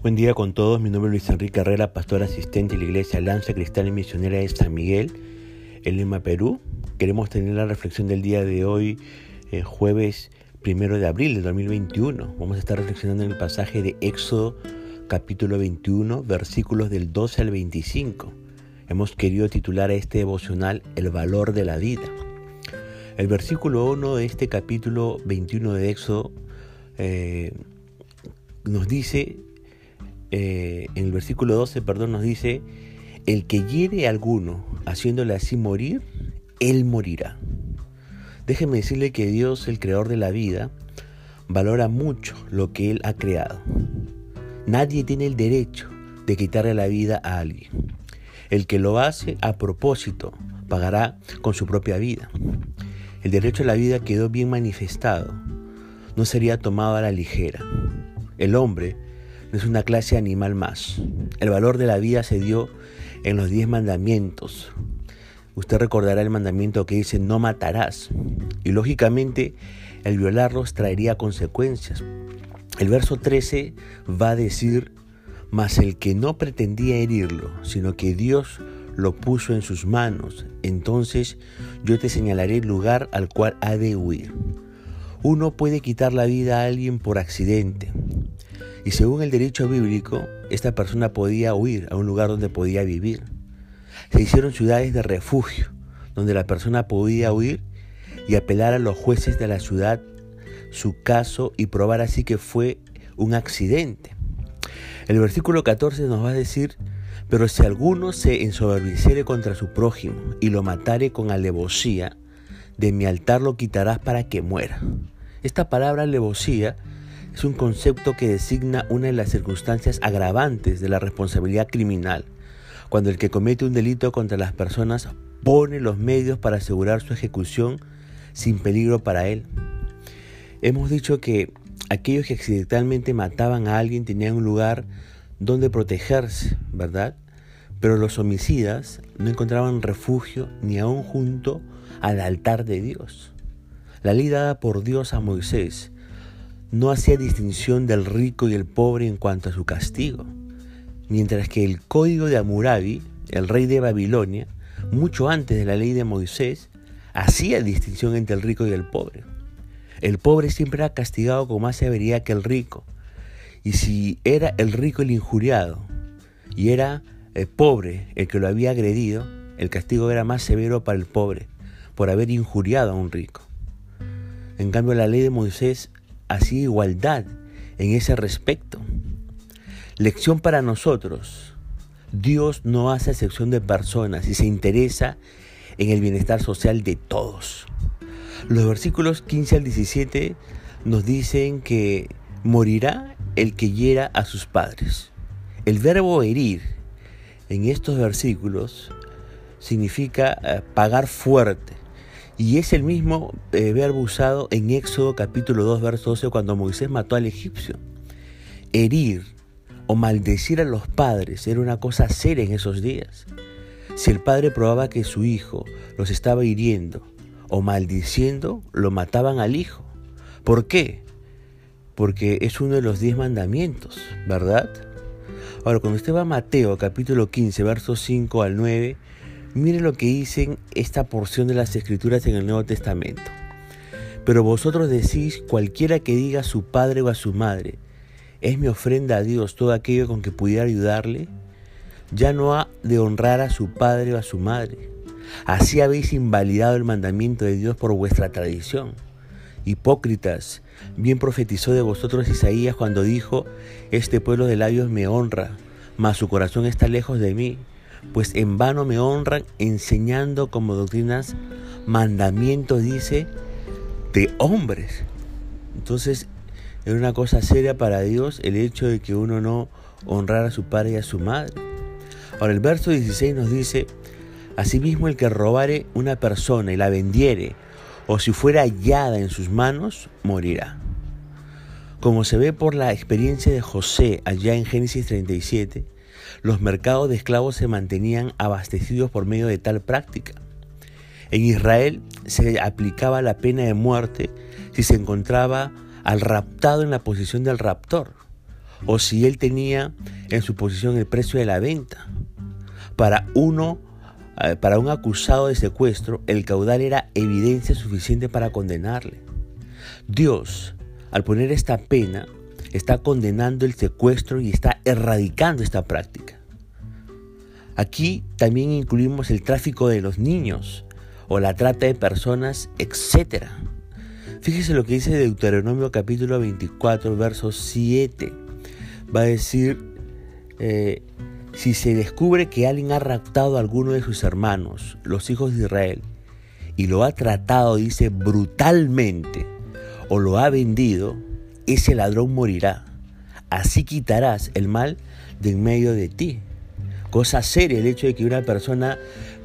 Buen día con todos, mi nombre es Luis Enrique Herrera, pastor asistente de la Iglesia Lanza Cristal y Misionera de San Miguel, en Lima, Perú. Queremos tener la reflexión del día de hoy, eh, jueves primero de abril de 2021. Vamos a estar reflexionando en el pasaje de Éxodo capítulo 21, versículos del 12 al 25. Hemos querido titular a este devocional El valor de la vida. El versículo 1 de este capítulo 21 de Éxodo eh, nos dice eh, en el versículo 12, perdón, nos dice, el que hiere a alguno haciéndole así morir, él morirá. Déjeme decirle que Dios, el creador de la vida, valora mucho lo que Él ha creado. Nadie tiene el derecho de quitarle la vida a alguien. El que lo hace a propósito pagará con su propia vida. El derecho a la vida quedó bien manifestado. No sería tomado a la ligera. El hombre es una clase animal más. El valor de la vida se dio en los diez mandamientos. Usted recordará el mandamiento que dice no matarás. Y lógicamente el violarlos traería consecuencias. El verso 13 va a decir, mas el que no pretendía herirlo, sino que Dios lo puso en sus manos, entonces yo te señalaré el lugar al cual ha de huir. Uno puede quitar la vida a alguien por accidente, y según el derecho bíblico, esta persona podía huir a un lugar donde podía vivir. Se hicieron ciudades de refugio, donde la persona podía huir y apelar a los jueces de la ciudad su caso y probar así que fue un accidente. El versículo 14 nos va a decir, pero si alguno se ensoberbeciere contra su prójimo y lo matare con alevosía, de mi altar lo quitarás para que muera. Esta palabra alevosía es un concepto que designa una de las circunstancias agravantes de la responsabilidad criminal, cuando el que comete un delito contra las personas pone los medios para asegurar su ejecución sin peligro para él. Hemos dicho que aquellos que accidentalmente mataban a alguien tenían un lugar donde protegerse, ¿verdad? Pero los homicidas no encontraban refugio ni aún junto al altar de Dios. La ley dada por Dios a Moisés no hacía distinción del rico y el pobre en cuanto a su castigo, mientras que el código de Amurabi, el rey de Babilonia, mucho antes de la ley de Moisés, hacía distinción entre el rico y el pobre. El pobre siempre era castigado con más severidad que el rico. Y si era el rico el injuriado y era el pobre el que lo había agredido, el castigo era más severo para el pobre por haber injuriado a un rico. En cambio, la ley de Moisés hacía igualdad en ese respecto. Lección para nosotros. Dios no hace excepción de personas y se interesa en el bienestar social de todos. Los versículos 15 al 17 nos dicen que morirá el que hiera a sus padres. El verbo herir en estos versículos significa eh, pagar fuerte. Y es el mismo eh, verbo usado en Éxodo capítulo 2, verso 12, cuando Moisés mató al egipcio. Herir o maldecir a los padres era una cosa seria en esos días. Si el padre probaba que su hijo los estaba hiriendo o maldiciendo, lo mataban al hijo. ¿Por qué? Porque es uno de los diez mandamientos, ¿verdad? Ahora, cuando usted va a Mateo capítulo 15, versos 5 al 9, mire lo que dicen esta porción de las escrituras en el Nuevo Testamento. Pero vosotros decís, cualquiera que diga a su padre o a su madre, es mi ofrenda a Dios todo aquello con que pudiera ayudarle, ya no ha de honrar a su padre o a su madre. Así habéis invalidado el mandamiento de Dios por vuestra tradición. Hipócritas, bien profetizó de vosotros Isaías cuando dijo, este pueblo de labios me honra, mas su corazón está lejos de mí, pues en vano me honran enseñando como doctrinas mandamientos, dice, de hombres. Entonces, era una cosa seria para Dios el hecho de que uno no honrara a su padre y a su madre. Ahora el verso 16 nos dice, Asimismo el que robare una persona y la vendiere, o si fuera hallada en sus manos, morirá. Como se ve por la experiencia de José allá en Génesis 37, los mercados de esclavos se mantenían abastecidos por medio de tal práctica. En Israel se aplicaba la pena de muerte si se encontraba al raptado en la posición del raptor, o si él tenía en su posición el precio de la venta. Para uno, eh, para un acusado de secuestro, el caudal era evidencia suficiente para condenarle. Dios, al poner esta pena, está condenando el secuestro y está erradicando esta práctica. Aquí también incluimos el tráfico de los niños o la trata de personas, etc. Fíjese lo que dice Deuteronomio capítulo 24, verso 7. Va a decir, eh, si se descubre que alguien ha raptado a alguno de sus hermanos, los hijos de Israel, y lo ha tratado, dice, brutalmente, o lo ha vendido, ese ladrón morirá. Así quitarás el mal de en medio de ti. Cosa seria el hecho de que una persona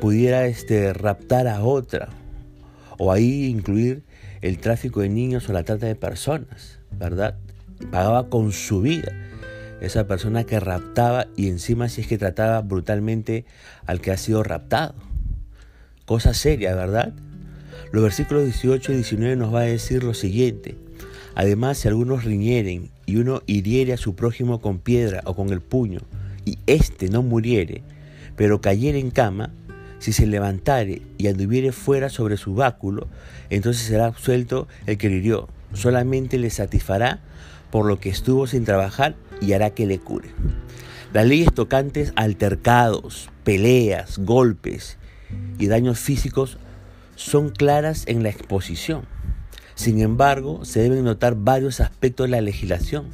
pudiera este, raptar a otra. O ahí incluir el tráfico de niños o la trata de personas, ¿verdad? Pagaba con su vida esa persona que raptaba y encima si es que trataba brutalmente al que ha sido raptado. Cosa seria, ¿verdad? Los versículos 18 y 19 nos va a decir lo siguiente. Además, si algunos riñeren y uno hiriere a su prójimo con piedra o con el puño, y éste no muriere, pero cayere en cama, si se levantare y anduviere fuera sobre su báculo, entonces será absuelto el que hirió. Solamente le satisfará por lo que estuvo sin trabajar y hará que le cure. Las leyes tocantes altercados, peleas, golpes y daños físicos son claras en la exposición. Sin embargo, se deben notar varios aspectos de la legislación.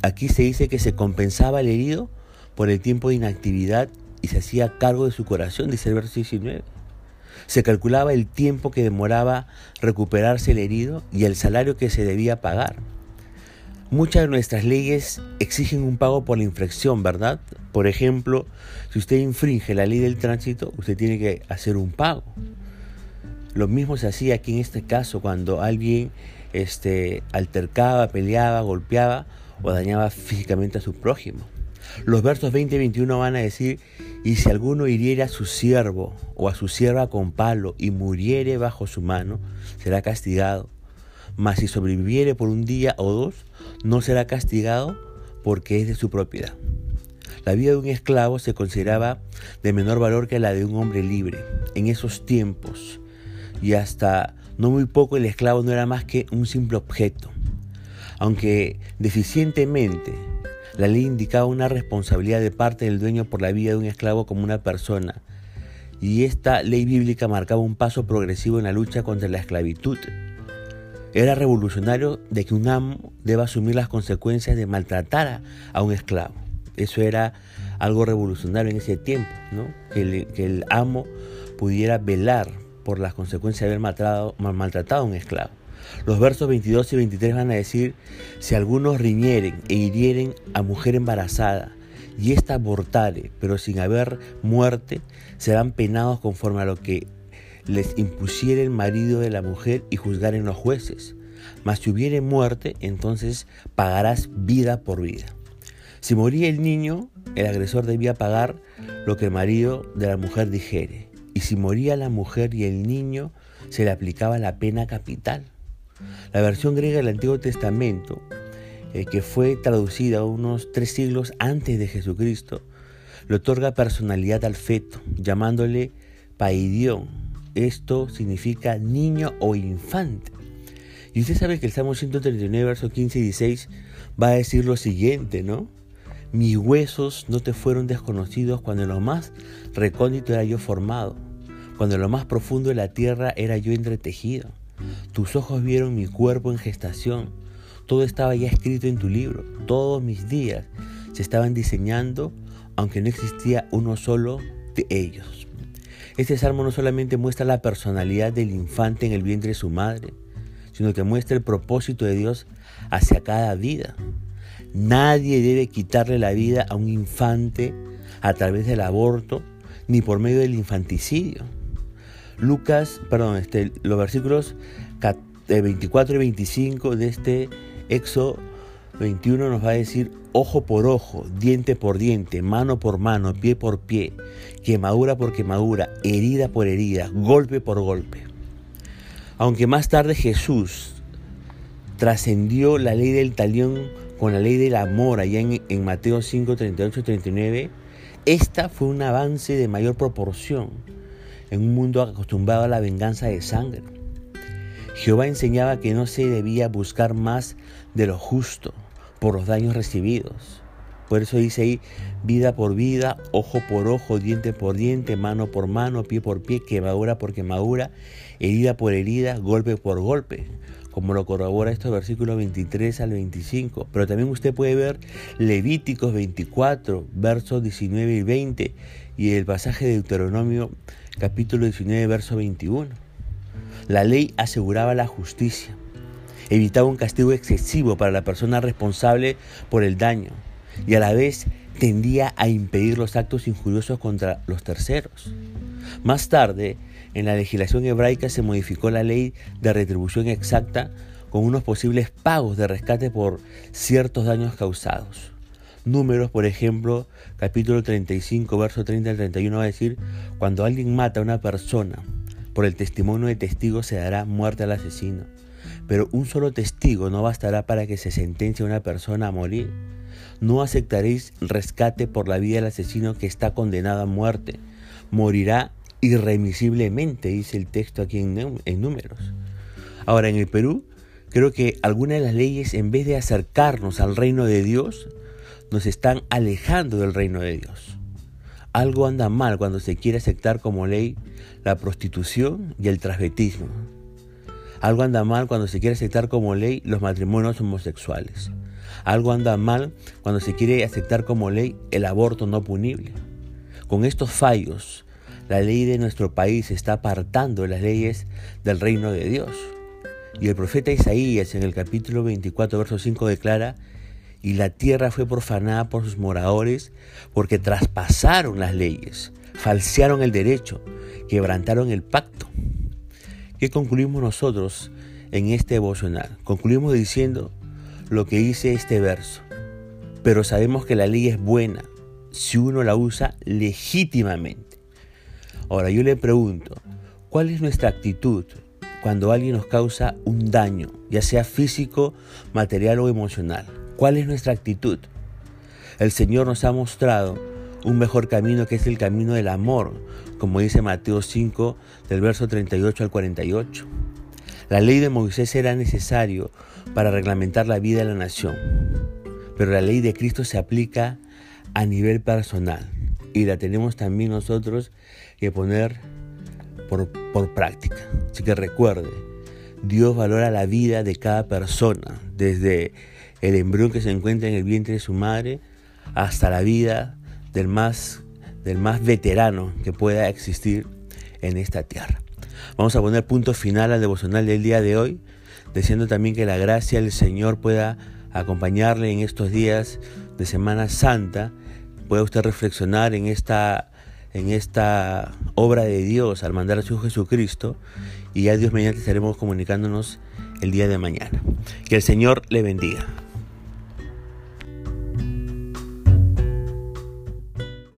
Aquí se dice que se compensaba al herido por el tiempo de inactividad y se hacía cargo de su corazón, dice el verso 19. Se calculaba el tiempo que demoraba recuperarse el herido y el salario que se debía pagar. Muchas de nuestras leyes exigen un pago por la infracción, ¿verdad? Por ejemplo, si usted infringe la ley del tránsito, usted tiene que hacer un pago. Lo mismo se hacía aquí en este caso cuando alguien este, altercaba, peleaba, golpeaba o dañaba físicamente a su prójimo. Los versos 20 y 21 van a decir, y si alguno hiriere a su siervo o a su sierva con palo y muriere bajo su mano, será castigado. Mas si sobreviviere por un día o dos, no será castigado porque es de su propiedad. La vida de un esclavo se consideraba de menor valor que la de un hombre libre. En esos tiempos, y hasta no muy poco el esclavo no era más que un simple objeto. Aunque deficientemente la ley indicaba una responsabilidad de parte del dueño por la vida de un esclavo como una persona, y esta ley bíblica marcaba un paso progresivo en la lucha contra la esclavitud. Era revolucionario de que un amo deba asumir las consecuencias de maltratar a un esclavo. Eso era algo revolucionario en ese tiempo, ¿no? que, el, que el amo pudiera velar por las consecuencias de haber maltratado, a un esclavo. Los versos 22 y 23 van a decir, si algunos riñeren e hirieren a mujer embarazada, y ésta abortare, pero sin haber muerte, serán penados conforme a lo que les impusiere el marido de la mujer y juzgaren los jueces. Mas si hubiere muerte, entonces pagarás vida por vida. Si moría el niño, el agresor debía pagar lo que el marido de la mujer dijere y si moría la mujer y el niño, se le aplicaba la pena capital. La versión griega del Antiguo Testamento, eh, que fue traducida unos tres siglos antes de Jesucristo, le otorga personalidad al feto, llamándole paidión. Esto significa niño o infante. Y usted sabe que el Salmo 139, versos 15 y 16 va a decir lo siguiente, ¿no? Mis huesos no te fueron desconocidos cuando en lo más recóndito era yo formado cuando lo más profundo de la tierra era yo entretejido. Tus ojos vieron mi cuerpo en gestación. Todo estaba ya escrito en tu libro. Todos mis días se estaban diseñando, aunque no existía uno solo de ellos. Este salmo no solamente muestra la personalidad del infante en el vientre de su madre, sino que muestra el propósito de Dios hacia cada vida. Nadie debe quitarle la vida a un infante a través del aborto ni por medio del infanticidio. Lucas, perdón, este, los versículos 24 y 25 de este Éxodo 21 nos va a decir ojo por ojo, diente por diente, mano por mano, pie por pie, quemadura por quemadura, herida por herida, golpe por golpe. Aunque más tarde Jesús trascendió la ley del talión con la ley del amor allá en, en Mateo 5, 38, 39, esta fue un avance de mayor proporción en un mundo acostumbrado a la venganza de sangre. Jehová enseñaba que no se debía buscar más de lo justo por los daños recibidos. Por eso dice ahí, vida por vida, ojo por ojo, diente por diente, mano por mano, pie por pie, quemadura por quemadura, herida por herida, golpe por golpe, como lo corrobora estos versículos 23 al 25. Pero también usted puede ver Levíticos 24, versos 19 y 20, y el pasaje de Deuteronomio capítulo 19, verso 21. La ley aseguraba la justicia, evitaba un castigo excesivo para la persona responsable por el daño y a la vez tendía a impedir los actos injuriosos contra los terceros. Más tarde, en la legislación hebraica se modificó la ley de retribución exacta con unos posibles pagos de rescate por ciertos daños causados. Números, por ejemplo, capítulo 35, verso 30 al 31 va a decir, cuando alguien mata a una persona, por el testimonio de testigos se dará muerte al asesino. Pero un solo testigo no bastará para que se sentencie a una persona a morir no aceptaréis rescate por la vida del asesino que está condenado a muerte. Morirá irremisiblemente, dice el texto aquí en, números. Ahora, en el Perú, creo que algunas de las leyes, en vez de acercarnos al reino de Dios, nos están alejando del reino de Dios. Algo anda mal cuando se quiere aceptar como ley la prostitución y el transvetismo. Algo anda mal cuando se quiere aceptar como ley los matrimonios homosexuales. Algo anda mal cuando se quiere aceptar como ley el aborto no punible. Con estos fallos, la ley de nuestro país está apartando las leyes del reino de Dios. Y el profeta Isaías en el capítulo 24, verso 5 declara, y la tierra fue profanada por sus moradores porque traspasaron las leyes, falsearon el derecho, quebrantaron el pacto. ¿Qué concluimos nosotros en este devocional? Concluimos diciendo, lo que dice este verso. Pero sabemos que la ley es buena si uno la usa legítimamente. Ahora yo le pregunto, ¿cuál es nuestra actitud cuando alguien nos causa un daño, ya sea físico, material o emocional? ¿Cuál es nuestra actitud? El Señor nos ha mostrado un mejor camino que es el camino del amor, como dice Mateo 5 del verso 38 al 48. La ley de Moisés era necesario para reglamentar la vida de la nación, pero la ley de Cristo se aplica a nivel personal y la tenemos también nosotros que poner por, por práctica. Así que recuerde, Dios valora la vida de cada persona, desde el embrión que se encuentra en el vientre de su madre hasta la vida del más, del más veterano que pueda existir en esta tierra. Vamos a poner punto final al devocional del día de hoy, deseando también que la gracia del Señor pueda acompañarle en estos días de Semana Santa, pueda usted reflexionar en esta, en esta obra de Dios al mandar a su Jesucristo y ya Dios mediante estaremos comunicándonos el día de mañana. Que el Señor le bendiga.